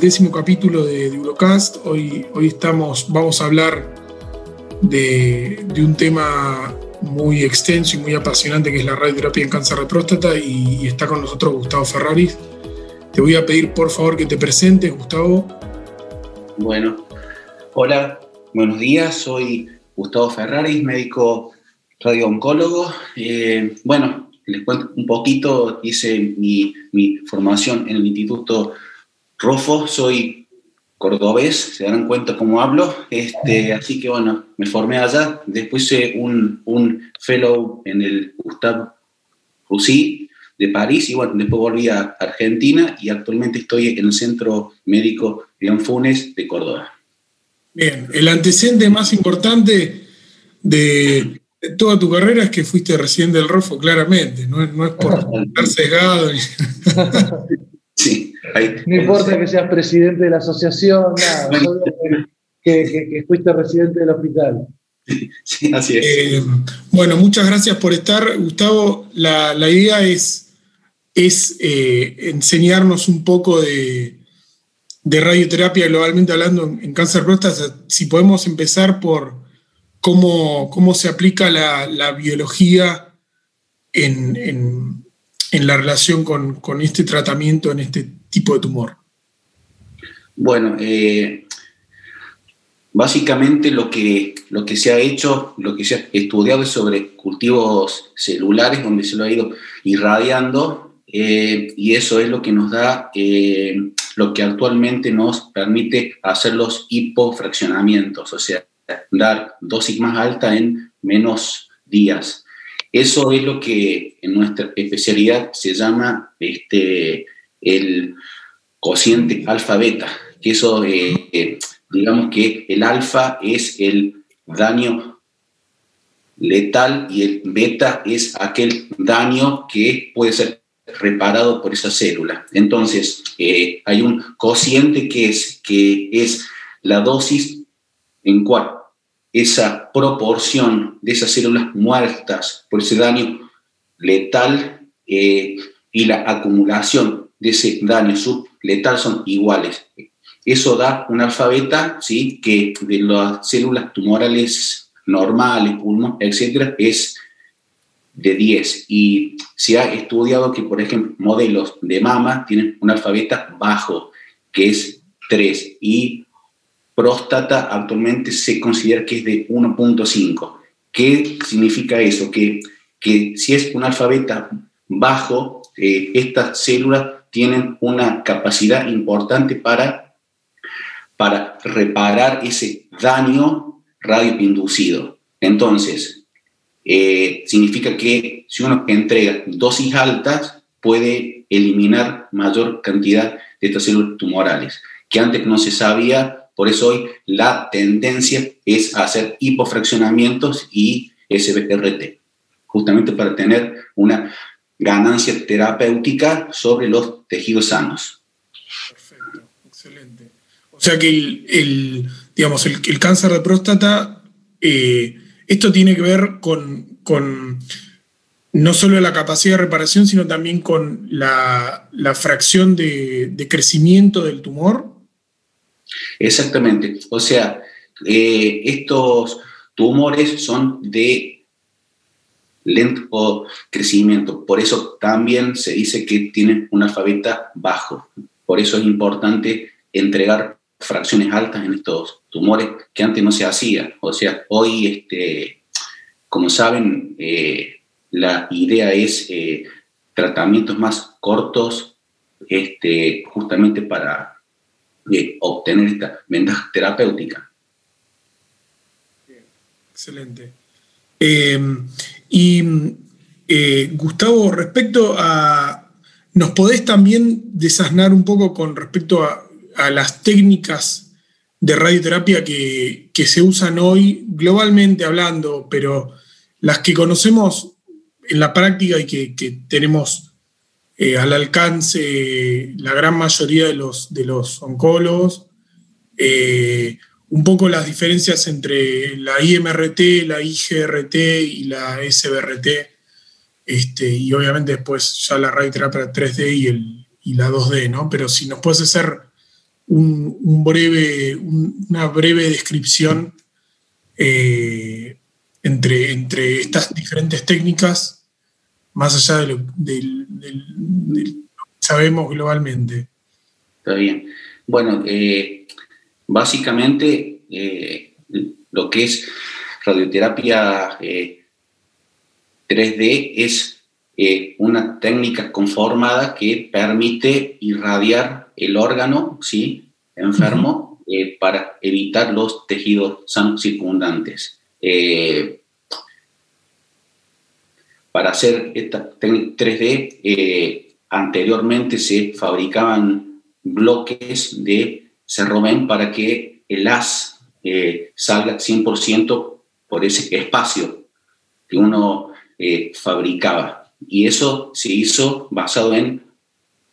décimo capítulo de, Eurocast. Hoy, hoy estamos, vamos a hablar de, un tema muy extenso y muy apasionante que es la radioterapia en cáncer de próstata y, está con nosotros Gustavo Ferraris. Te voy a pedir por favor que te presentes, Gustavo. Bueno, hola, buenos días, soy Gustavo Ferraris, médico radiooncólogo. Eh, bueno, les cuento un poquito, hice mi, formación en el Instituto Rofo, soy cordobés, se darán cuenta cómo hablo, este, así que bueno, me formé allá, después hice un, un fellow en el Gustave Roussy de París y bueno, después volví a Argentina y actualmente estoy en el Centro Médico de Funes de Córdoba. Bien, el antecedente más importante de toda tu carrera es que fuiste residente del ROFO, claramente, no es, no es por estar cegado. sí, no importa que seas presidente de la asociación, nada, que, fuiste residente del hospital. Sí, así es. Eh, bueno, muchas gracias por estar, Gustavo. La, idea es, es eh, enseñarnos un poco de, de radioterapia globalmente hablando en, cáncer próstata. Si podemos empezar por cómo, cómo se aplica la, biología en, la relación con, este tratamiento, en este tipo de tumor. Bueno, eh, básicamente lo que, lo que se ha hecho, lo que se ha estudiado es sobre cultivos celulares donde se lo ha ido irradiando eh, y eso es lo que nos da, eh, lo que actualmente nos permite hacer los hipofraccionamientos, o sea, dar dosis más alta en menos días. Eso es lo que en nuestra especialidad se llama este, el cociente alfa-beta, que eso, eh, digamos que el alfa es el daño letal y el beta es aquel daño que puede ser reparado por esa célula. Entonces, eh, hay un cociente que es, que es la dosis en cual esa proporción de esas células muertas por ese daño letal eh, y la acumulación de ese daño subletal son iguales. Eso da un alfabeta, ¿sí? que de las células tumorales normales, pulmón, etcétera, es de 10. Y se ha estudiado que, por ejemplo, modelos de mama tienen un alfabeta bajo, que es 3, y próstata actualmente se considera que es de 1.5. ¿Qué significa eso? Que, que si es un alfabeta bajo, eh, estas células tienen una capacidad importante para, para reparar ese daño radioinducido. Entonces, eh, significa que si uno entrega dosis altas, puede eliminar mayor cantidad de estas células tumorales, que antes no se sabía por eso hoy la tendencia es hacer hipofraccionamientos y SBRT, justamente para tener una ganancia terapéutica sobre los tejidos sanos. Perfecto, excelente. O sea que el, digamos, el, cáncer de próstata, eh, esto tiene que ver con, no solo la capacidad de reparación, sino también con la, fracción de crecimiento del tumor. Exactamente. O sea, eh, estos tumores son de lento crecimiento. Por eso también se dice que tienen un alfabeta bajo. Por eso es importante entregar fracciones altas en estos tumores que antes no se hacía. O sea, hoy, este, como saben, eh, la idea es eh, tratamientos más cortos, este, justamente para de obtener esta ventaja terapéutica. Excelente. Em, y eh, Gustavo, respecto a, ¿nos podés también desasnar un poco con respecto a, las técnicas de radioterapia que, se usan hoy, globalmente hablando, pero las que conocemos en la práctica y que tenemos eh, al alcance la gran mayoría de los, de los oncólogos. Eh, un poco las diferencias entre la IMRT, la IGRT y la SBRT, este, y obviamente después ya la radioterapia 3D y, el, y la 2D, ¿no? Pero si nos puedes hacer un, breve, una breve descripción eh, entre, entre estas diferentes técnicas, más allá de lo, que sabemos globalmente. Está bien. Bueno, eh, básicamente eh, lo que es radioterapia 3D es una técnica conformada que permite irradiar el órgano ¿sí? enfermo eh, para evitar los tejidos sanos circundantes. Eh, para hacer esta 3D, eh, anteriormente se fabricaban bloques de cerromen para que el haz salga 100% por ese espacio que uno fabricaba. Y eso se hizo basado en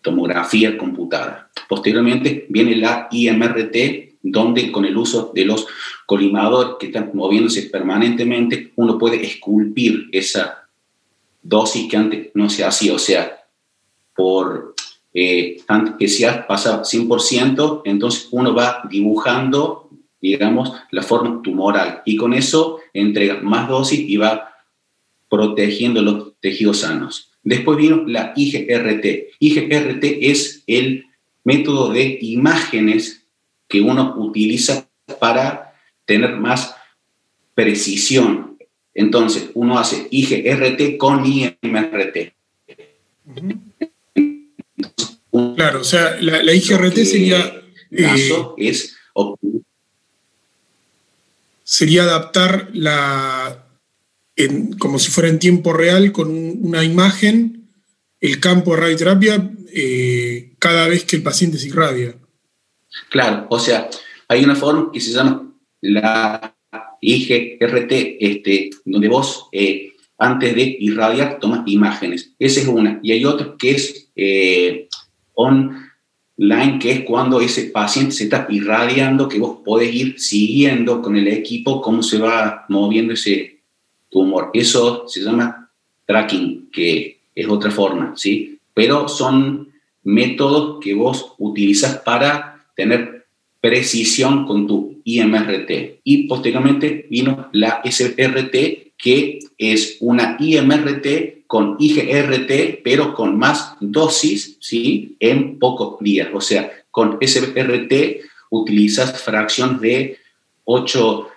tomografía computada. Posteriormente viene la IMRT, donde con el uso de los colimadores que están moviéndose permanentemente, uno puede esculpir esa dosis que antes no se hacía, o sea, por eh, que se pasado 100%, entonces uno va dibujando, digamos, la forma tumoral y con eso entrega más dosis y va protegiendo los tejidos sanos. Después vino la IGRT. IGRT es el método de imágenes que uno utiliza para tener más precisión. Entonces, uno hace IGRT con IMRT. Claro, o sea, la, IGRT sería... Caso eh, es sería adaptar la, como si fuera en tiempo real con una imagen el campo de radioterapia eh, cada vez que el paciente se irradia. Claro, o sea, hay una forma que se llama la IGRT, este, donde vos eh, antes de irradiar tomas imágenes. Esa es una. Y hay otra que es eh, online, que es cuando ese paciente se está irradiando, que vos podés ir siguiendo con el equipo cómo se va moviendo ese tumor. Eso se llama tracking, que es otra forma, ¿sí? Pero son métodos que vos utilizas para tener precisión con tu IMRT. Y posteriormente vino la SRT, que es una IMRT con IGRT, pero con más dosis, ¿sí? En pocos días. O sea, con SRT utilizas fracción de 8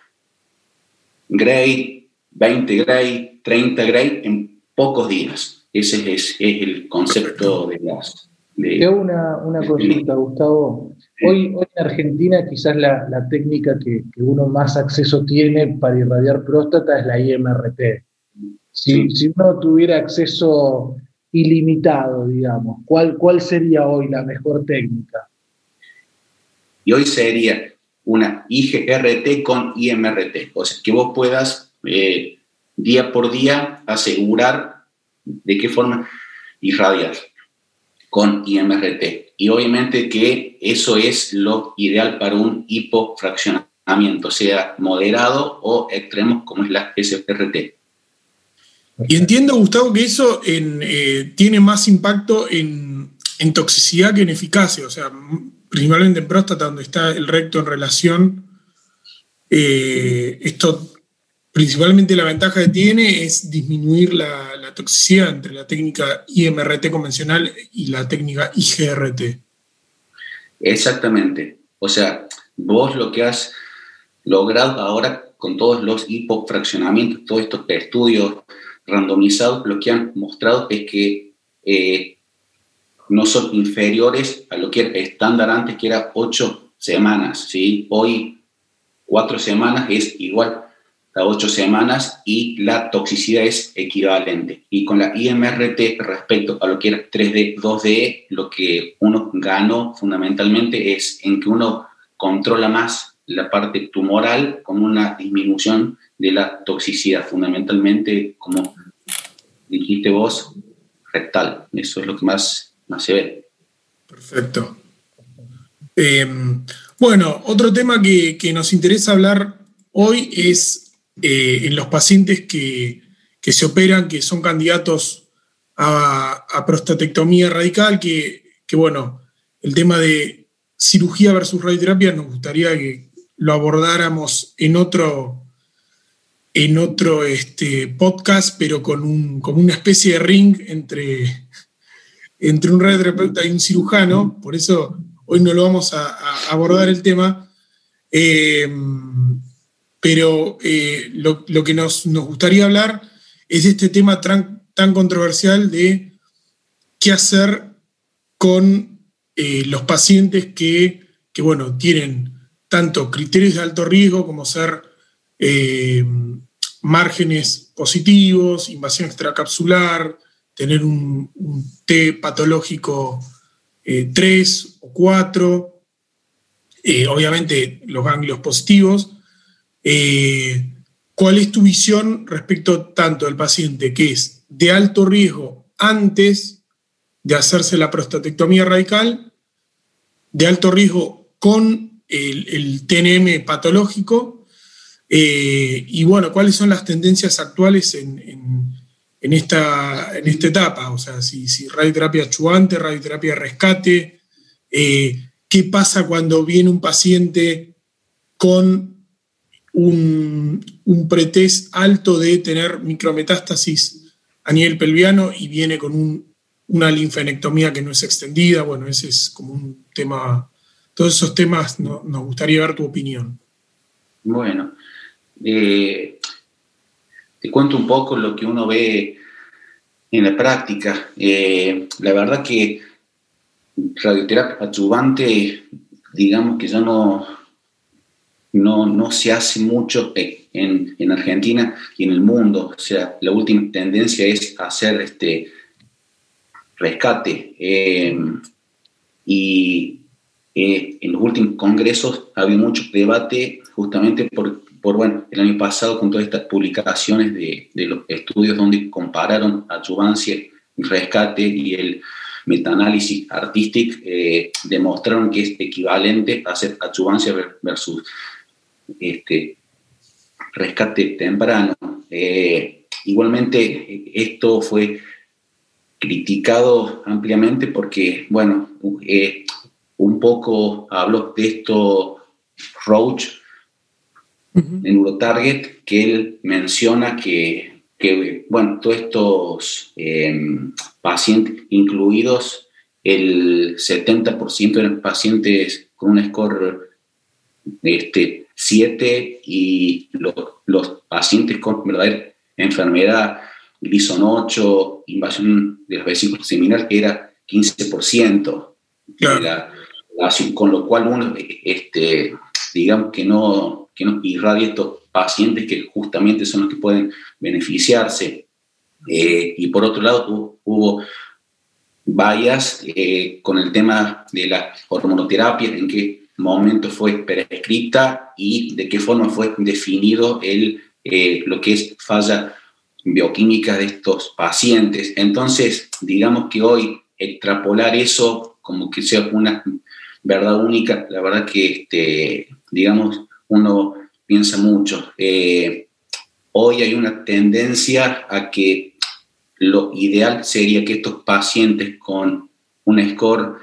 Gray 20 gray, 30 gray en pocos días. Ese es, el concepto de las... De, una, una consulta, Gustavo. Hoy, hoy, en Argentina quizás la, técnica que, uno más acceso tiene para irradiar próstata es la IMRT. Si, uno tuviera acceso ilimitado, digamos, ¿cuál, ¿cuál sería hoy la mejor técnica? Y hoy sería una IGRT con IMRT, o sea, que vos puedas eh, día por día asegurar de qué forma irradiar con IMRT. Y obviamente que eso es lo ideal para un hipofraccionamiento, sea moderado o extremo como es la SRT. Y entiendo, Gustavo, que eso eh, tiene más impacto en, toxicidad que en eficacia, o sea, principalmente en próstata, donde está el recto en relación. Eh, esto principalmente la ventaja que tiene es disminuir la, toxicidad entre la técnica IMRT convencional y la técnica IGRT. Exactamente. O sea, vos lo que has logrado ahora con todos los hipofraccionamientos, todos estos estudios randomizados, lo que han mostrado es que eh, no son inferiores a lo que era estándar antes, que era ocho semanas. ¿sí? Hoy, cuatro semanas es igual a ocho semanas y la toxicidad es equivalente. Y con la IMRT respecto a lo que era 3D, 2D, lo que uno ganó fundamentalmente es en que uno controla más la parte tumoral con una disminución de la toxicidad, fundamentalmente, como dijiste vos, rectal. Eso es lo que más, más se ve. Perfecto. Eh, bueno, otro tema que, que nos interesa hablar hoy es eh, en los pacientes que, se operan, que son candidatos a, prostatectomía radical, que, bueno, el tema de cirugía versus radioterapia nos gustaría que lo abordáramos en otro, en otro este, podcast, pero con un, como una especie de ring entre, entre un radioterapeuta y un cirujano, por eso hoy no lo vamos a, abordar el tema. Eh, pero eh, lo, que nos, gustaría hablar es este tema tan, controversial de qué hacer con eh, los pacientes que, bueno, tienen tanto criterios de alto riesgo como ser eh, márgenes positivos, invasión extracapsular, tener un, T patológico 3 o 4, obviamente los ganglios positivos, eh, ¿Cuál es tu visión respecto tanto del paciente que es de alto riesgo antes de hacerse la prostatectomía radical, de alto riesgo con el, TNM patológico? Eh, y bueno, ¿cuáles son las tendencias actuales en, esta, en esta etapa? O sea, si, radioterapia chubante, radioterapia rescate, eh, ¿qué pasa cuando viene un paciente con un, un pretest alto de tener micrometástasis a nivel pelviano y viene con una linfenectomía que no es extendida. Bueno, ese es como un tema, todos esos temas nos gustaría ver tu opinión. Bueno, eh, te cuento un poco lo que uno ve en la práctica. Eh, la verdad que radioterapia adyuvante, digamos que ya no, no, no se hace mucho en, en, Argentina y en el mundo. O sea, la última tendencia es hacer este rescate. Eh, y eh, en los últimos congresos ha habido mucho debate justamente por, por, bueno, el año pasado con todas estas publicaciones de, de los estudios donde compararon adyuvancia, rescate y el metaanálisis artístico, eh, demostraron que es equivalente a hacer adyuvancia versus este, rescate temprano. Eh, igualmente, esto fue criticado ampliamente porque, bueno, eh, un poco habló de esto Roach en Eurotarget, que él menciona que, bueno, todos estos em, pacientes incluidos, el 70% eran pacientes con un score este, 7 y los, pacientes con verdadera enfermedad, Gleason 8, invasión de las vesículas seminales, era 15%. con lo cual uno, este, digamos que no, que no irradia estos pacientes que justamente son los que pueden beneficiarse. Eh, y por otro lado, hubo, vallas eh, con el tema de la hormonoterapia, en que momento fue prescripta y de qué forma fue definido el, eh, lo que es falla bioquímica de estos pacientes. Entonces, digamos que hoy extrapolar eso como que sea una verdad única, la verdad que, este, digamos, uno piensa mucho. Eh, hoy hay una tendencia a que lo ideal sería que estos pacientes con un score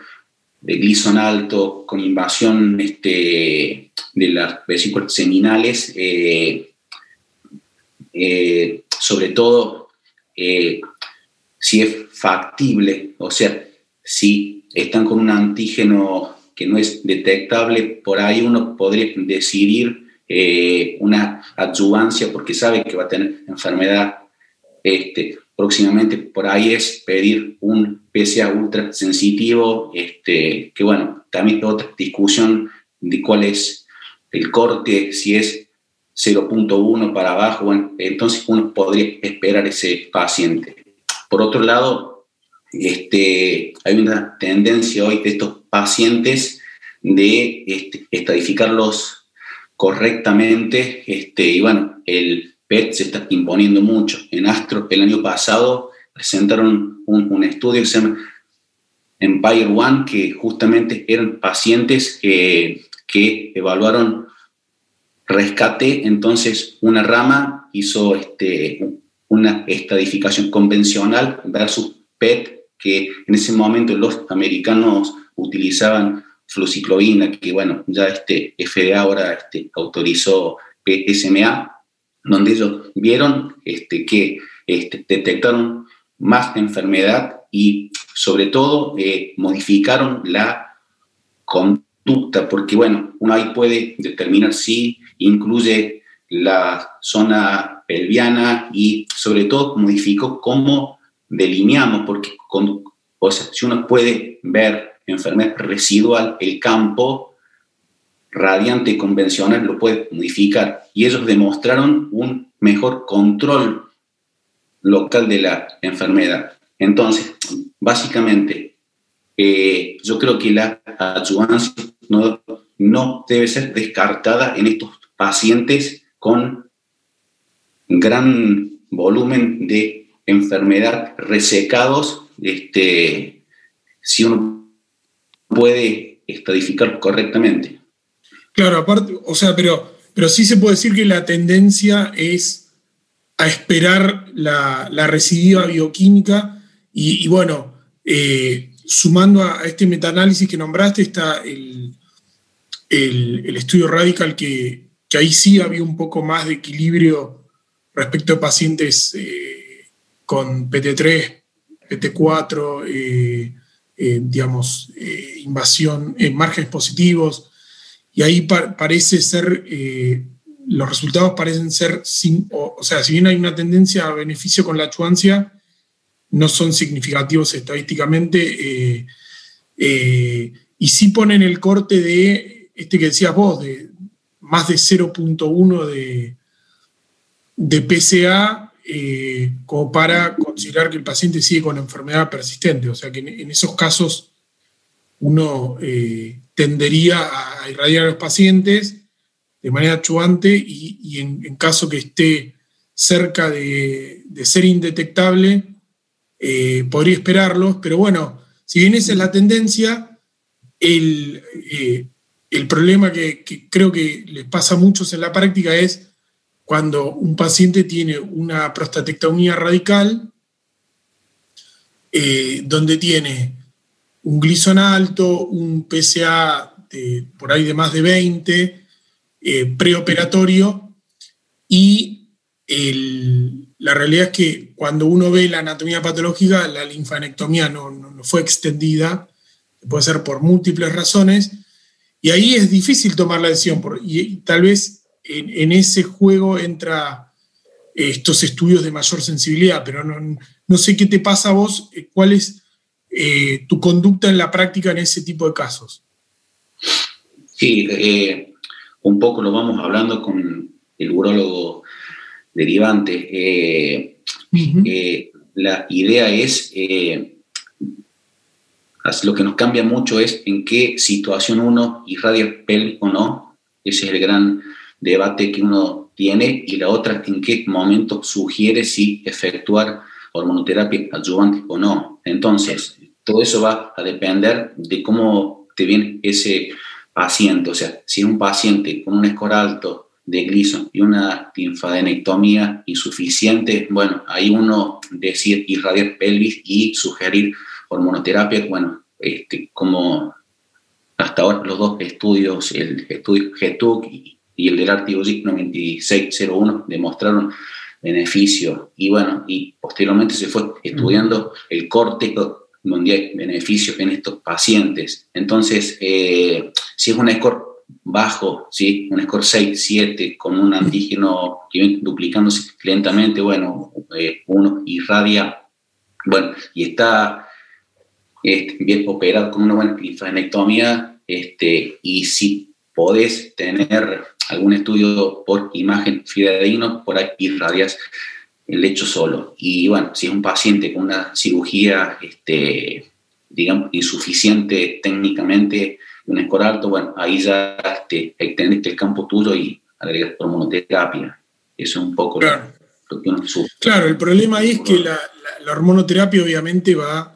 de Gleason alto con invasión este, de las vesículas seminales, eh, eh, sobre todo eh, si es factible, o sea, si están con un antígeno que no es detectable, por ahí uno podría decidir una adyuvancia porque sabe que va a tener enfermedad este, próximamente por ahí es pedir un PSA ultra sensitivo, este, que bueno, también otra discusión de cuál es el corte, si es 0.1 para abajo, bueno, entonces uno podría esperar ese paciente. Por otro lado, este, hay una tendencia hoy de estos pacientes de este, estadificarlos correctamente, y bueno, el PET se está imponiendo mucho. En Astro, el año pasado, presentaron un, estudio que se llama Empire One, que justamente eran pacientes que, evaluaron rescate, entonces una rama hizo este, una estadificación convencional versus PET, que en ese momento los americanos utilizaban fluciclovina, que bueno, ya este FDA ahora este, autorizó PSMA, donde ellos vieron este, que este, detectaron más enfermedad y sobre todo eh, modificaron la conducta, porque bueno, uno ahí puede determinar si incluye la zona pelviana y sobre todo modificó cómo delineamos, porque con, o sea, si uno puede ver enfermedad residual, el campo radiante convencional lo puede modificar y ellos demostraron un mejor control local de la enfermedad. Entonces, básicamente, eh, yo creo que la adyuvancia no, no debe ser descartada en estos pacientes con gran volumen de enfermedad resecados, este, si uno puede estadificar correctamente. Claro, aparte, o sea, pero, pero sí se puede decir que la tendencia es a esperar la, la recidiva bioquímica y, bueno, eh, sumando a, este metaanálisis que nombraste está el, el, estudio radical que, que, ahí sí había un poco más de equilibrio respecto a pacientes eh, con PT3, PT4, eh, digamos, invasión, en márgenes positivos, y ahí parece ser, eh, los resultados parecen ser, sin, o, sea, si bien hay una tendencia a beneficio con la chuancia, no son significativos estadísticamente, eh, eh, y sí ponen el corte de, este que decías vos, de más de 0.1 de, de PCA, como para considerar que el paciente sigue con enfermedad persistente. O sea que en, esos casos uno tendería a irradiar a los pacientes de manera actuante y, en, caso que esté cerca de, ser indetectable, eh, podría esperarlos, pero bueno, si bien esa es la tendencia, el, eh, problema que, creo que les pasa a muchos en la práctica es cuando un paciente tiene una prostatectomía radical, eh, donde tiene un glison alto, un PSA por ahí de más de 20, eh, preoperatorio, y la realidad es que cuando uno ve la anatomía patológica, la linfanectomía no, no, fue extendida, puede ser por múltiples razones, y ahí es difícil tomar la decisión, y, tal vez en, ese juego entra estos estudios de mayor sensibilidad, pero no, no sé qué te pasa a vos, eh, cuál es eh, tu conducta en la práctica en ese tipo de casos. Sí, eh, un poco lo vamos hablando con el urólogo derivante. Eh, la idea es, lo que nos cambia mucho es en qué situación uno irradia PEL o no. Ese es el gran debate que uno tiene. Y la otra, en qué momento sugiere si efectuar hormonoterapia adyuvante o no. Entonces, todo eso va a depender de cómo te viene ese paciente. O sea, si es un paciente con un score alto de Gleason y una linfadenectomía insuficiente, bueno, ahí uno decide irradiar pelvis y sugerir hormonoterapia, bueno, este, como hasta ahora los dos estudios, el estudio GETUC y, el del ARTIOGIC 9601 demostraron beneficio y bueno, y posteriormente se fue estudiando el corte hay beneficios en estos pacientes. Entonces, eh, si es un score bajo, ¿sí? un score 6, 7, con un antígeno que viene duplicándose lentamente, bueno, eh, uno irradia, bueno, y está este, bien operado con una buena linfadenectomía, este, y si podés tener algún estudio por imagen fidedigno, por ahí irradias el lecho solo. Y bueno, si es un paciente con una cirugía, este, digamos, insuficiente técnicamente, un escor alto, bueno, ahí ya este, extendiste el campo tuyo y agregas hormonoterapia. Eso es un poco claro. lo, que uno Claro, el problema ahí es que la, hormonoterapia obviamente va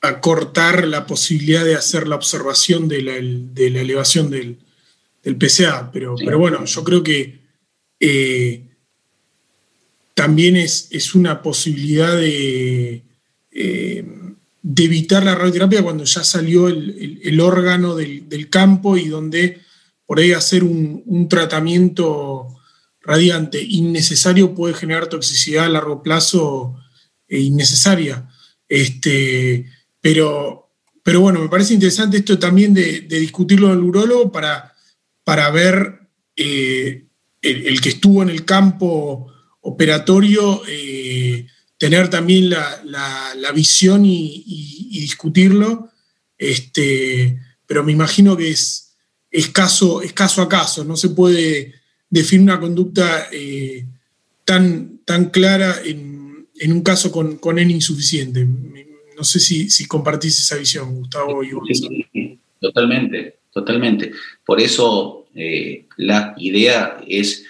a cortar la posibilidad de hacer la observación de la, elevación del, PCA, pero, pero bueno, yo creo que eh, también es, es una posibilidad de, eh, evitar la radioterapia cuando ya salió el, órgano del, campo y donde por ahí hacer un, tratamiento radiante innecesario puede generar toxicidad a largo plazo e innecesaria. Este, pero, pero bueno, me parece interesante esto también de, discutirlo en el urólogo para, para ver eh, el, que estuvo en el campo operatorio, eh, tener también la, visión y, discutirlo. Este, pero me imagino que es, es, caso, a caso, no se puede definir una conducta eh, tan, tan clara en, un caso con, con N insuficiente. No sé si, compartís esa visión, Gustavo. totalmente, totalmente. Por eso eh, la idea es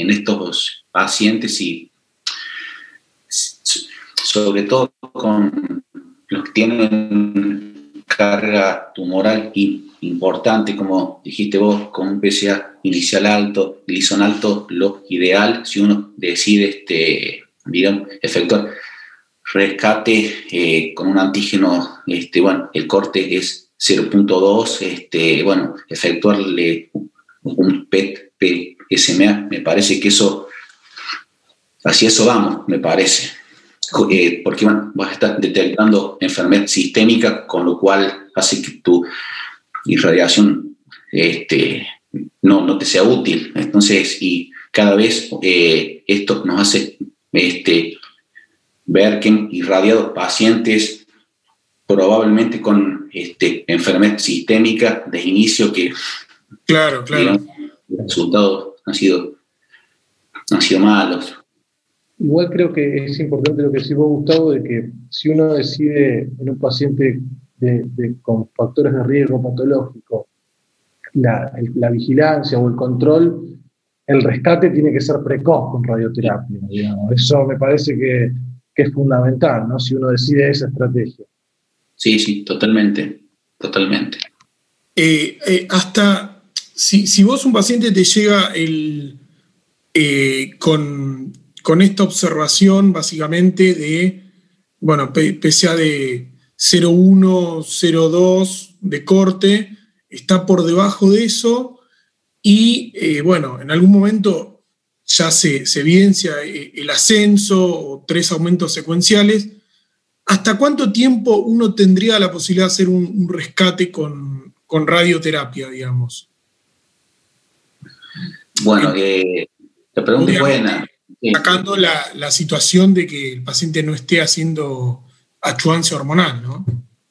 en estos pacientes y sobre todo con los que tienen carga tumoral importante, como dijiste vos, con un PSA inicial alto, glisón alto, lo ideal, si uno decide este, digamos, efectuar rescate eh, con un antígeno, este, bueno, el corte es 0.2, este, bueno, efectuarle un PET PSMA, me parece que eso, así eso vamos, me parece. Eh, porque bueno, vas a estar detectando enfermedad sistémica, con lo cual hace que tu irradiación este, no, no te sea útil. Entonces, y cada vez eh, esto nos hace este, ver que irradiado pacientes probablemente con este, enfermedad sistémica de inicio que claro, claro. los han sido, han sido malos. Igual creo que es importante lo que decís vos, Gustavo, de que si uno decide en un paciente con factores de riesgo patológico la, la, vigilancia o el control, el rescate tiene que ser precoz con radioterapia. Eso me parece que que es fundamental, ¿no? Si uno decide esa estrategia. Sí, sí, totalmente, totalmente. Eh, eh, hasta si, vos un paciente te llega el, eh, con, esta observación básicamente de, bueno, de 0,1, 0,2 de corte, está por debajo de eso y, bueno, en algún momento ya se, evidencia eh, el ascenso o tres aumentos secuenciales. ¿Hasta cuánto tiempo uno tendría la posibilidad de hacer un, rescate con, radioterapia, digamos? Bueno, eh, la pregunta es buena. Sacando la, situación de que el paciente no esté haciendo achuancia hormonal, ¿no?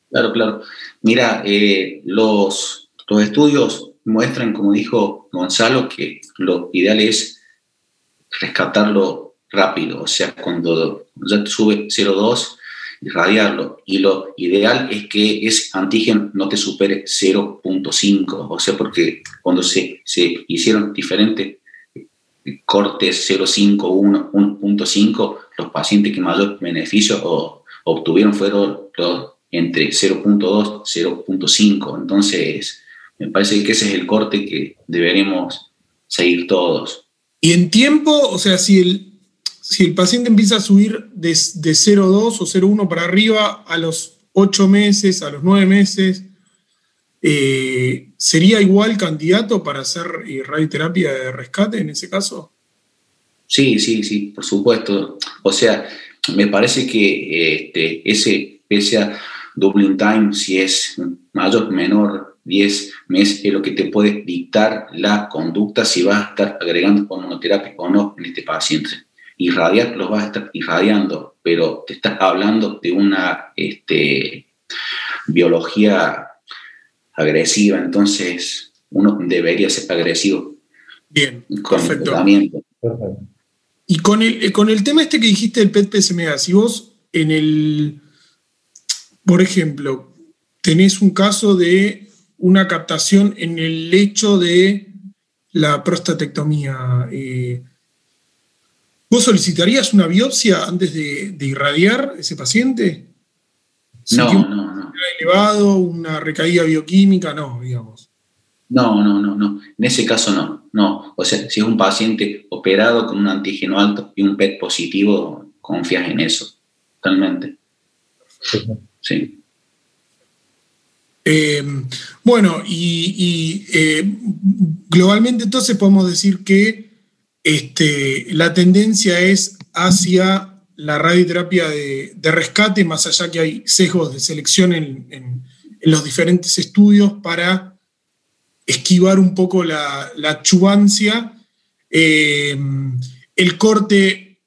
Claro, claro. Mira, eh, los, los estudios muestran, como dijo Gonzalo, que lo ideal es rescatarlo rápido, o sea, cuando ya te sube 0,2, irradiarlo. Y lo ideal es que ese antígeno no te supere 0.5, o sea, porque cuando se, se hicieron diferentes cortes 0.5, 1, 1.5, los pacientes que mayor beneficio obtuvieron fueron los entre 0.2 0.5. Entonces, me parece que ese es el corte que deberemos seguir todos. Y en tiempo, o sea, si el, si el paciente empieza a subir de, de 0,2 o 0,1 para arriba a los 8 meses, a los 9 meses, eh, ¿sería igual candidato para hacer eh, radioterapia de rescate en ese caso? Sí, sí, sí, por supuesto. O sea, me parece que este, ese PSA doubling time, si es mayor, menor, 10 meses es lo que te puede dictar la conducta si vas a estar agregando hormonoterapia o no en este paciente. Irradiar los vas a estar irradiando, pero te estás hablando de una este, biología agresiva, entonces uno debería ser agresivo. Bien, con perfecto. Y con el, eh, con el tema este que dijiste del PET-PSMA, si vos en el, por ejemplo, tenés un caso de una captación en el lecho de la prostatectomía. Eh, ¿Vos solicitarías una biopsia antes de, irradiar ese paciente? No, no, no. elevado, una recaída bioquímica, no, digamos. No, no, no, no. En ese caso no, no. O sea, si es un paciente operado con un antígeno alto y un PET positivo, confías en eso, totalmente. Sí. Eh, bueno, y, eh, globalmente entonces podemos decir que este, la tendencia es hacia la radioterapia de, rescate, más allá que hay sesgos de selección en, los diferentes estudios para esquivar un poco la, la chubancia. Eh, el corte,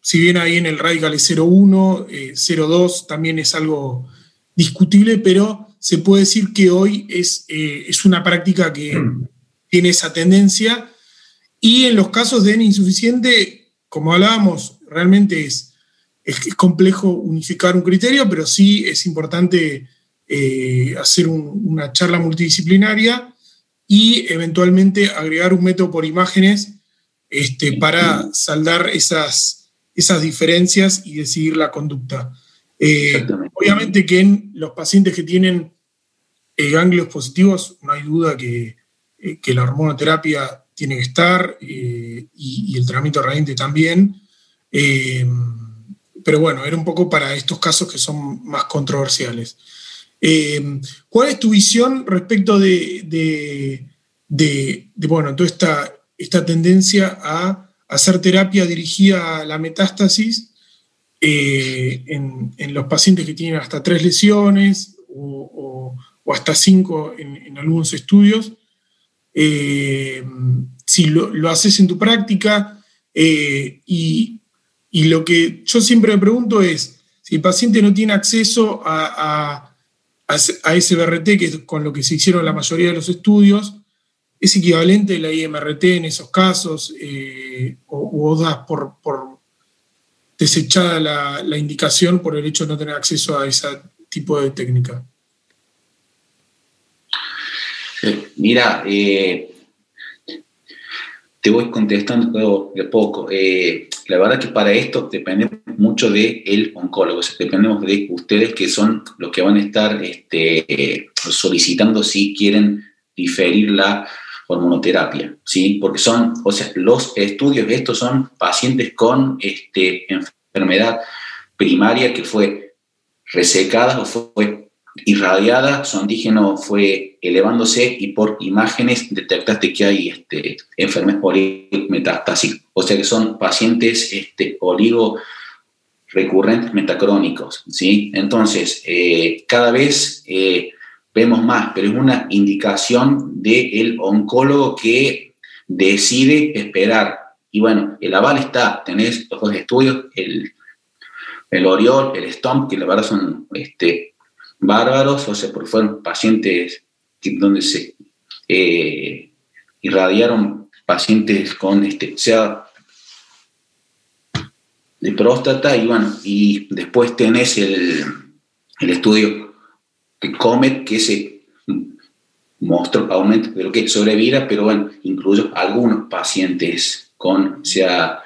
si bien ahí en el radical es 0,1, 0,2 también es algo discutible, pero se puede decir que hoy es, eh, es una práctica que tiene esa tendencia. Y en los casos de N insuficiente, como hablábamos, realmente es es, complejo unificar un criterio, pero sí es importante eh, hacer una charla multidisciplinaria y eventualmente agregar un método por imágenes este, para saldar esas, esas diferencias y decidir la conducta. Eh, obviamente que en los pacientes que tienen eh, ganglios positivos, no hay duda que, la hormonoterapia tiene que estar y, el tratamiento radiante también pero bueno, era un poco para estos casos que son más controversiales. Eh, ¿Cuál es tu visión respecto de, bueno, toda esta, esta tendencia a hacer terapia dirigida a la metástasis eh, en, los pacientes que tienen hasta tres lesiones o, hasta cinco en, algunos estudios? Eh, si lo, haces en tu práctica y, y lo que yo siempre me pregunto es, si el paciente no tiene acceso a, ese BRT, que es con lo que se hicieron la mayoría de los estudios, ¿es equivalente la IMRT en esos casos? Eh, o, das por, desechada la, indicación por el hecho de no tener acceso a ese tipo de técnica? Mira, eh, te voy contestando de poco. Eh, la verdad que para esto dependemos mucho del el oncólogo, dependemos de ustedes que son los que van a estar este, solicitando si quieren diferir la hormonoterapia, ¿sí? Porque son, o sea, los estudios estos son pacientes con este, enfermedad primaria que fue resecada o fue irradiada, su antígeno fue elevándose y por imágenes detectaste que hay este, enfermedades O sea que son pacientes este, oligo recurrentes metacrónicos. ¿sí? Entonces, eh, cada vez eh, vemos más, pero es una indicación del oncólogo que decide esperar. Y bueno, el aval está, tenés los dos estudios, el, el Oriol, el STOMP, que la verdad son este, bárbaros, o sea, porque fueron pacientes donde se eh, irradiaron pacientes con este, sea de próstata y bueno, y después tenés el, el estudio de Comet que se mostró aumento de lo que sobrevida, pero bueno, incluso algunos pacientes con sea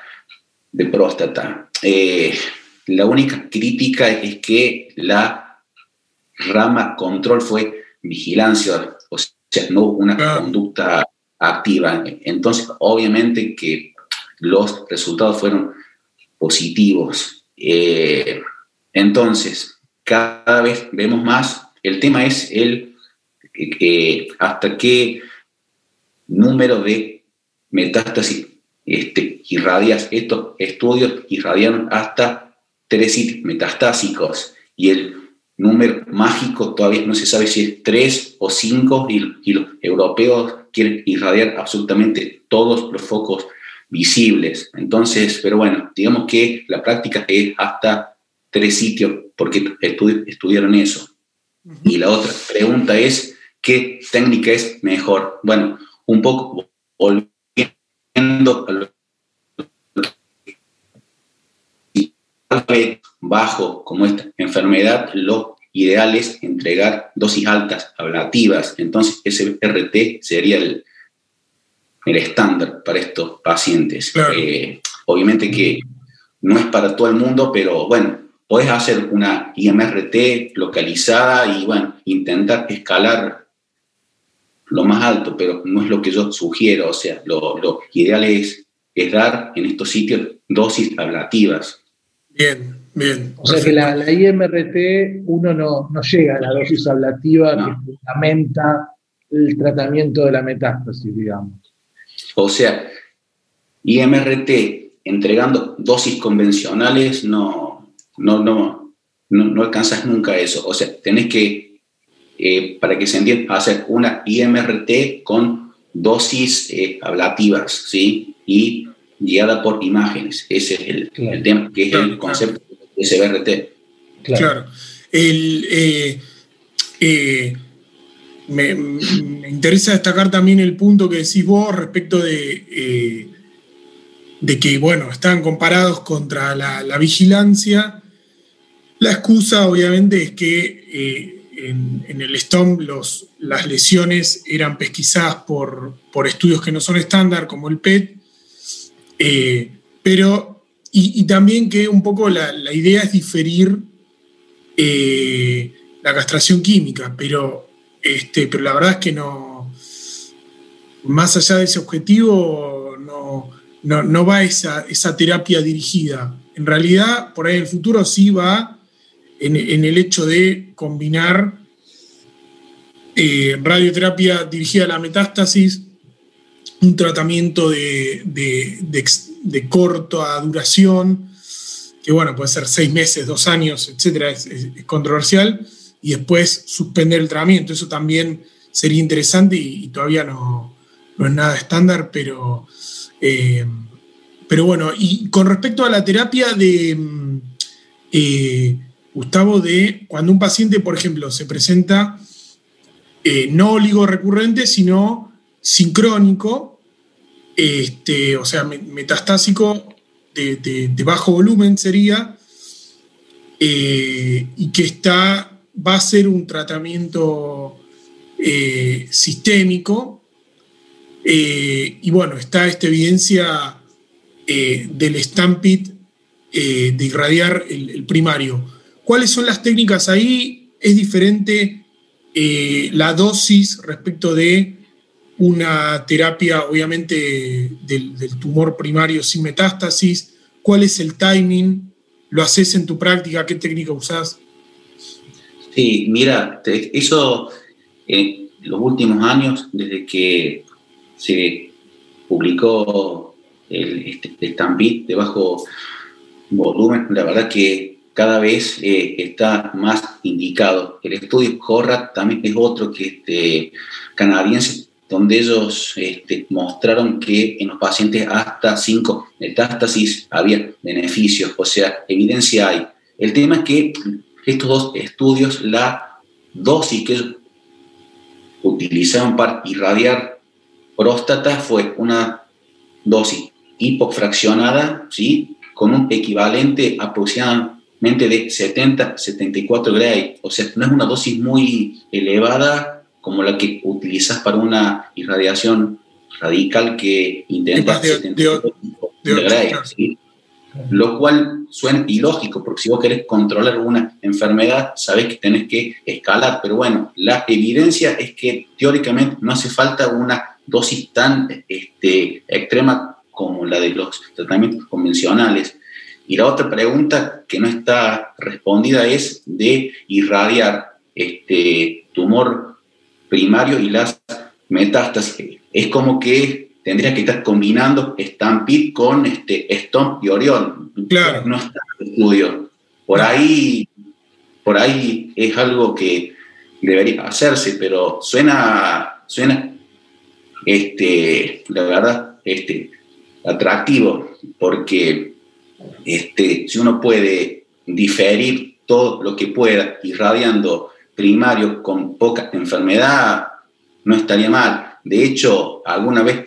de próstata. Eh, la única crítica es que la rama control fue vigilancia, o sea, no una conducta activa. Entonces, obviamente que los resultados fueron positivos. Eh, entonces, cada vez vemos más, el tema es el hasta qué número de metástasis este, irradias, estos estudios irradiaron hasta tres sitios metastásicos y el número mágico, todavía no se sabe si es tres o cinco, y, los europeos quieren irradiar absolutamente todos los focos visibles. Entonces, pero bueno, digamos que la práctica es hasta tres sitios, porque estudiaron eso. Y la otra pregunta es, ¿qué técnica es mejor? Bueno, un poco volviendo a lo bajo como esta enfermedad, lo ideal es entregar dosis altas ablativas. Entonces, ese RT sería el, el estándar para estos pacientes. Eh, obviamente que no es para todo el mundo, pero bueno, puedes hacer una IMRT localizada y bueno, intentar escalar lo más alto, pero no es lo que yo sugiero. O sea, lo, lo ideal es, es dar en estos sitios dosis ablativas Bien, bien. O sea que la, IMRT uno no, llega a la dosis ablativa que fundamenta el tratamiento de la metástasis, digamos. O sea, IMRT entregando dosis convencionales no, no, no, no, alcanzas nunca eso. O sea, tenés que, eh, para que se entienda, hacer una IMRT con dosis eh, ablativas, ¿sí? Y guiada por imágenes. Ese es el, tema, que es el concepto de SBRT. Claro. Eh, me, interesa destacar también el punto que decís vos respecto de, de que, bueno, están comparados contra la, vigilancia. La excusa, obviamente, es que eh, en, el STOM los, las lesiones eran pesquisadas por, por estudios que no son estándar, como el PET, eh, pero, y, también que un poco la, idea es diferir eh, la castración química, pero, este, pero la verdad es que no, más allá de ese objetivo, no, no, va esa, esa terapia dirigida. En realidad, por ahí en el futuro sí va en, el hecho de combinar eh, radioterapia dirigida a la metástasis un tratamiento de, corta duración, que bueno, puede ser seis meses, dos años, etcétera, es, controversial, y después suspender el tratamiento. Eso también sería interesante y, todavía no, es nada estándar, pero, eh, pero bueno, y con respecto a la terapia de mm, eh, Gustavo, de cuando un paciente, por ejemplo, se presenta eh, no oligo recurrente, sino sincrónico, este, o sea, metastásico de, bajo volumen sería, eh, y que está, va a ser un tratamiento eh, sistémico. Eh, y bueno, está esta evidencia del Stampit de irradiar el, primario. ¿Cuáles son las técnicas ahí? ¿Es diferente la dosis respecto de una terapia obviamente del, tumor primario sin metástasis, cuál es el timing, lo haces en tu práctica, qué técnica usás. Sí, mira, eso en los últimos años, desde que se publicó el, este, de bajo volumen, la verdad que cada vez eh, está más indicado. El estudio CORRAT también es otro que este, canadiense donde ellos este, mostraron que en los pacientes hasta 5 metástasis había beneficios, o sea, evidencia hay. El tema es que estos dos estudios, la dosis que ellos utilizaron para irradiar próstata fue una dosis hipofraccionada, ¿sí? con un equivalente aproximadamente de 70-74 Gray, o sea, no es una dosis muy elevada como la que utilizas para una irradiación radical que intenta de, lo cual suena ilógico, porque si vos querés controlar una enfermedad, sabés que tenés que escalar, pero bueno, la evidencia es que teóricamente no hace falta una dosis tan este, extrema como la de los tratamientos convencionales. Y la otra pregunta que no está respondida es de irradiar este tumor primario y las metástasis. Es como que tendría que estar combinando Stampede con este Stomp y Orión. Claro. No está en el estudio. Por ahí, por ahí es algo que debería hacerse, pero suena, suena, este, la verdad, este, atractivo, porque este, si uno puede diferir todo lo que pueda irradiando primario con poca enfermedad no estaría mal. De hecho, alguna vez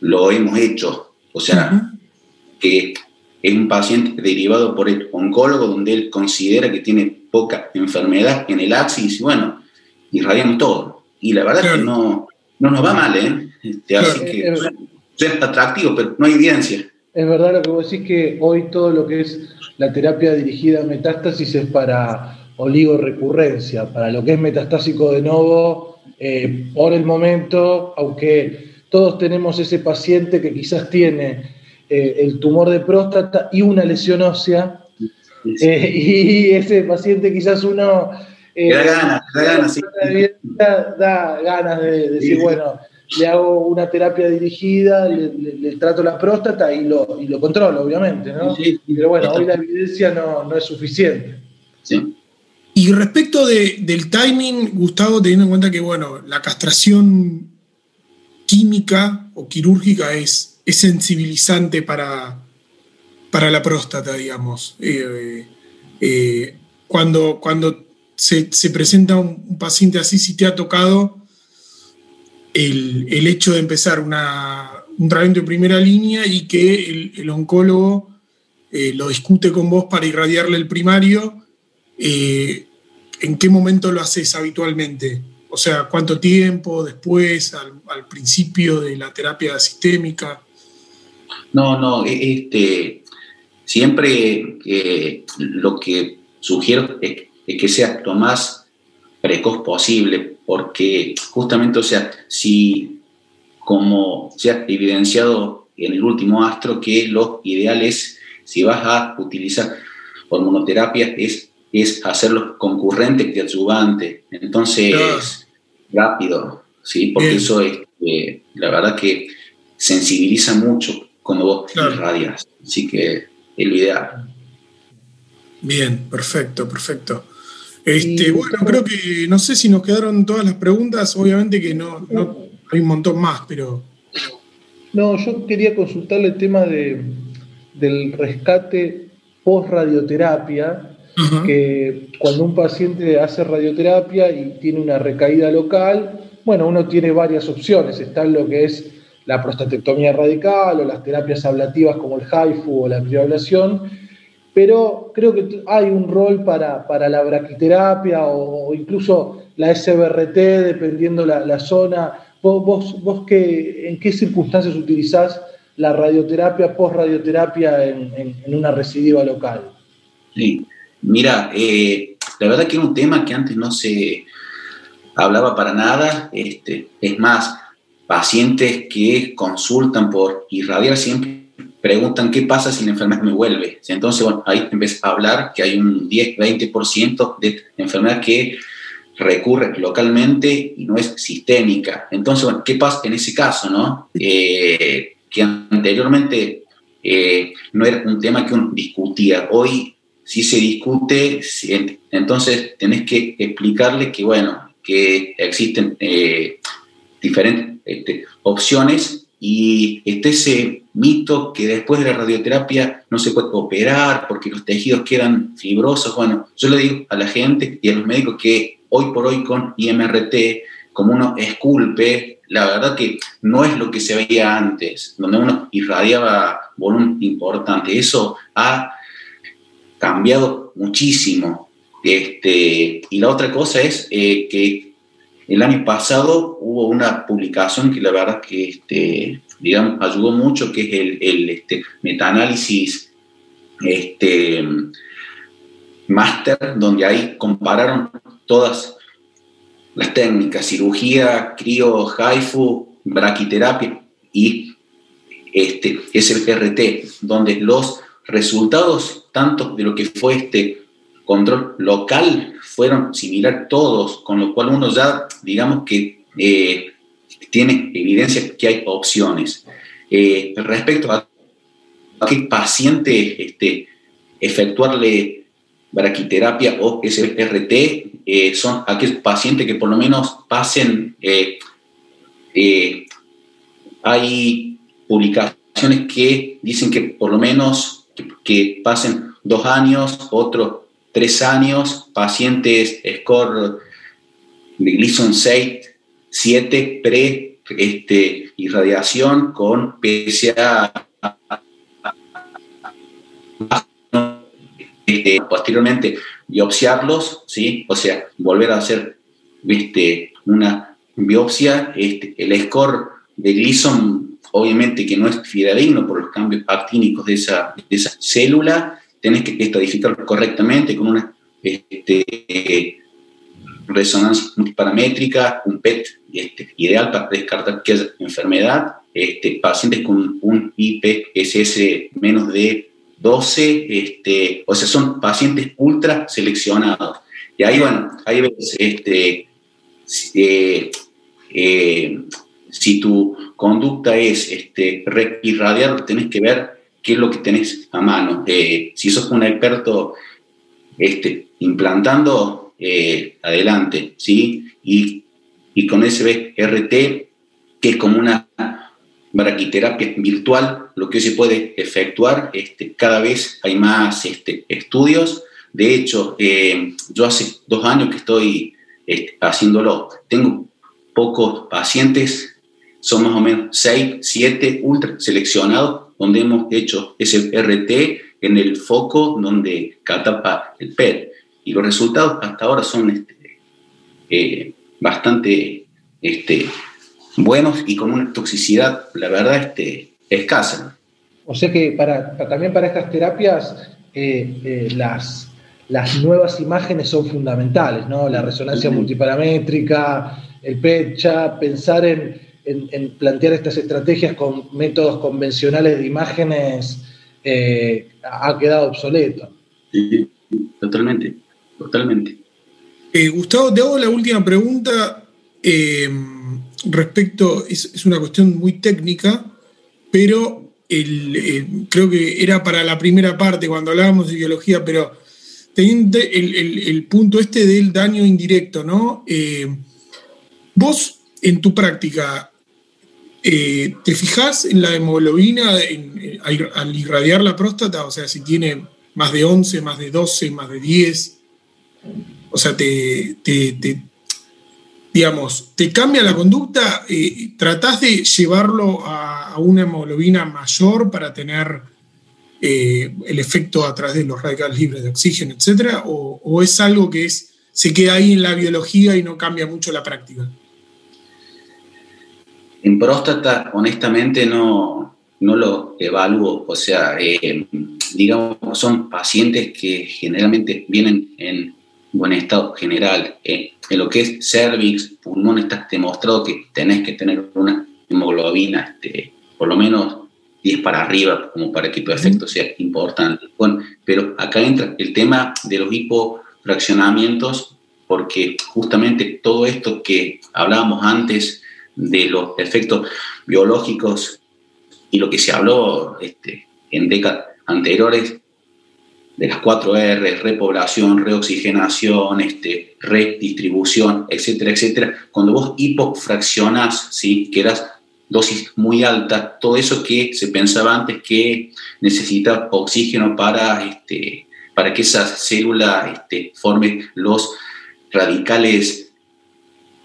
lo hemos hecho. O sea, que es un paciente derivado por el oncólogo donde él considera que tiene poca enfermedad en el axis y bueno, irradiamos todo. Y la verdad es que no, no nos va mal, ¿eh? Este, así que es atractivo, pero no hay evidencia. Es verdad lo que vos decís que hoy todo lo que es la terapia dirigida a metástasis es para oligorrecurrencia. Para lo que es metastásico de nuevo, eh, por el momento, aunque todos tenemos ese paciente que quizás tiene eh, el tumor de próstata y una lesión ósea, Eh, y ese paciente quizás uno... Eh, da ganas, da ganas, sí. Da, ganas de, decir, bueno, le hago una terapia dirigida, le, trato la próstata y lo, y lo controlo, obviamente, ¿no? Pero bueno, hoy la evidencia no, no es suficiente. Sí. Y respecto del timing, Gustavo, teniendo en cuenta que, bueno, la castración química o quirúrgica es, sensibilizante para, para la próstata, digamos. Eh, eh, cuando cuando se, presenta un, paciente así, si te ha tocado el, hecho de empezar una, un tratamiento de primera línea y que el, oncólogo eh, lo discute con vos para irradiarle el primario, ¿en qué momento lo haces habitualmente? O sea, ¿cuánto tiempo después, al, principio de la terapia sistémica? No, no, e, este, siempre eh, lo que sugiero es, que sea lo más precoz posible, porque justamente, o sea, si como se ha evidenciado en el último astro, que lo ideal es, si vas a utilizar hormonoterapia, es es hacerlo concurrente y adyuvante. Entonces, rápido, ¿sí? Porque eso es, eh, la verdad que sensibiliza mucho cuando vos irradias. Así que es lo ideal. Bien, perfecto, perfecto. Este, bueno, creo que no sé si nos quedaron todas las preguntas, obviamente que no, hay un montón más, pero. No, yo quería consultarle el tema de, del rescate post radioterapia, que cuando un paciente hace radioterapia y tiene una recaída local, bueno, uno tiene varias opciones. Está lo que es la prostatectomía radical o las terapias ablativas como el HIFU o la crioablación, pero creo que hay un rol para, la braquiterapia o, incluso la SBRT, dependiendo la, la zona. ¿Vos, vos, en qué circunstancias utilizás la radioterapia, post-radioterapia en, en, una recidiva local? Sí, Mira, eh, la verdad que era un tema que antes no se hablaba para nada. Este, es más, pacientes que consultan por irradiar siempre preguntan qué pasa si la enfermedad me vuelve. Entonces, bueno, ahí empieza a hablar que hay un 10-20% de enfermedad que recurre localmente y no es sistémica. Entonces, bueno, ¿qué pasa en ese caso, no? Eh, que anteriormente eh, no era un tema que uno discutía. Hoy si se discute, entonces tenés que explicarle que, bueno, que existen eh, diferentes este, opciones y este ese mito que después de la radioterapia no se puede operar porque los tejidos quedan fibrosos. Bueno, yo le digo a la gente y a los médicos que hoy por hoy con IMRT, como uno esculpe, la verdad que no es lo que se veía antes, donde uno irradiaba volumen importante. Eso ha cambiado muchísimo. Este, y la otra cosa es eh, que el año pasado hubo una publicación que la verdad que este, digamos, ayudó mucho, que es el, el este, metaanálisis este, máster, donde ahí compararon todas las técnicas, cirugía, crío, HIFU, braquiterapia y este, SRT, donde los resultados tanto de lo que fue este control local fueron similar todos, con lo cual uno ya, digamos que eh, tiene evidencia que hay opciones. Eh, respecto a, qué paciente este, efectuarle braquiterapia o SRT, eh, son aquellos pacientes que por lo menos pasen, hay publicaciones que dicen que por lo menos que, pasen dos años, otros tres años, pacientes score de Gleason 6, 7 pre este, irradiación con PSA este, posteriormente biopsiarlos, ¿sí? o sea, volver a hacer este, una biopsia, este, el score de Gleason obviamente que no es fidedigno por los cambios actínicos de esa, esa célula, tenés que estadificarlo correctamente con una este, resonancia multiparamétrica, un PET este, ideal para descartar que haya enfermedad, este, pacientes con un IPSS menos de 12, este, o sea, son pacientes ultra seleccionados. Y ahí, bueno, ahí ves, este, eh, eh, si tu conducta es este, irradiar, tenés que ver qué es lo que tenés a mano. Eh, si sos un experto este, implantando, adelante, ¿sí? Y, y con SBRT, que es como una braquiterapia virtual, lo que se puede efectuar, este, cada vez hay más este, estudios. De hecho, eh, yo hace dos años que estoy este, haciéndolo. Tengo pocos pacientes, son más o menos seis, siete ultra seleccionados, donde hemos hecho ese RT en el foco donde catapa el PET. Y los resultados hasta ahora son este, eh, bastante este, buenos y con una toxicidad, la verdad, este, escasa. O sea que para, también para estas terapias eh, eh, las, las nuevas imágenes son fundamentales, ¿no? La resonancia multiparamétrica, el PET-CHA, pensar en, plantear estas estrategias con métodos convencionales de imágenes eh, ha quedado obsoleto. Sí, totalmente, totalmente. Gustavo, te hago la última pregunta respecto, es, una cuestión muy técnica, pero eh, creo que era para la primera parte cuando hablábamos de biología, pero teniendo el, punto este del daño indirecto, ¿no? Eh, vos en tu práctica, eh, ¿te fijás en la hemoglobina al irradiar la próstata? O sea, si tiene más de 11, más de 12, más de 10. O sea, te, digamos, te cambia la conducta, eh, tratás de llevarlo a, una hemoglobina mayor para tener eh, el efecto a través de los radicales libres de oxígeno, etcétera, o, es algo que es, se queda ahí en la biología y no cambia mucho la práctica? En próstata, honestamente, no, no lo evalúo. O sea, eh, digamos, son pacientes que generalmente vienen en buen estado general. Eh, en lo que es cervix, pulmón, está demostrado que tenés que tener una hemoglobina este, por lo menos 10 para arriba, como para que tu efecto sea importante. Bueno, pero acá entra el tema de los hipofraccionamientos, porque justamente todo esto que hablábamos antes de los efectos biológicos y lo que se habló este, en décadas anteriores de las cuatro R, repoblación, reoxigenación, este, redistribución, etcétera, etcétera, cuando vos hipofraccionás, ¿sí? que dosis muy alta, todo eso que se pensaba antes que necesita oxígeno para, este, para que esa célula este, forme los radicales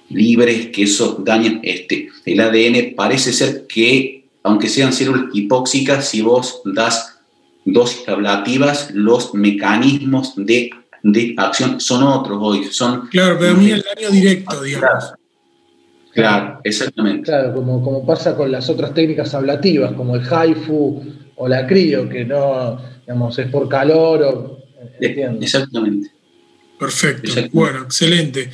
libres, que eso dañan este, el ADN, parece ser que, aunque sean células hipóxicas, si vos das dosis ablativas, los mecanismos de, de, acción son otros hoy. Son claro, pero a mí el daño directo, digamos. Claro, exactamente. Claro, como, como pasa con las otras técnicas ablativas, como el haifu o la crío, que no, digamos, es por calor o... Exactamente. Perfecto. Bueno, excelente.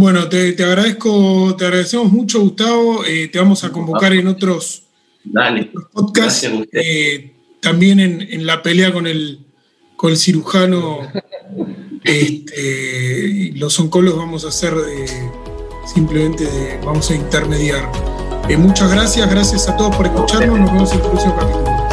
Bueno, te, agradezco, te agradecemos mucho, Gustavo. Eh, te vamos a convocar en otros, Dale. podcasts. Gracias eh, también en, la pelea con el, con el cirujano, este, los oncólogos vamos a hacer simplemente vamos a intermediar. Eh, muchas gracias, gracias a todos por escucharnos, nos vemos en el próximo capítulo.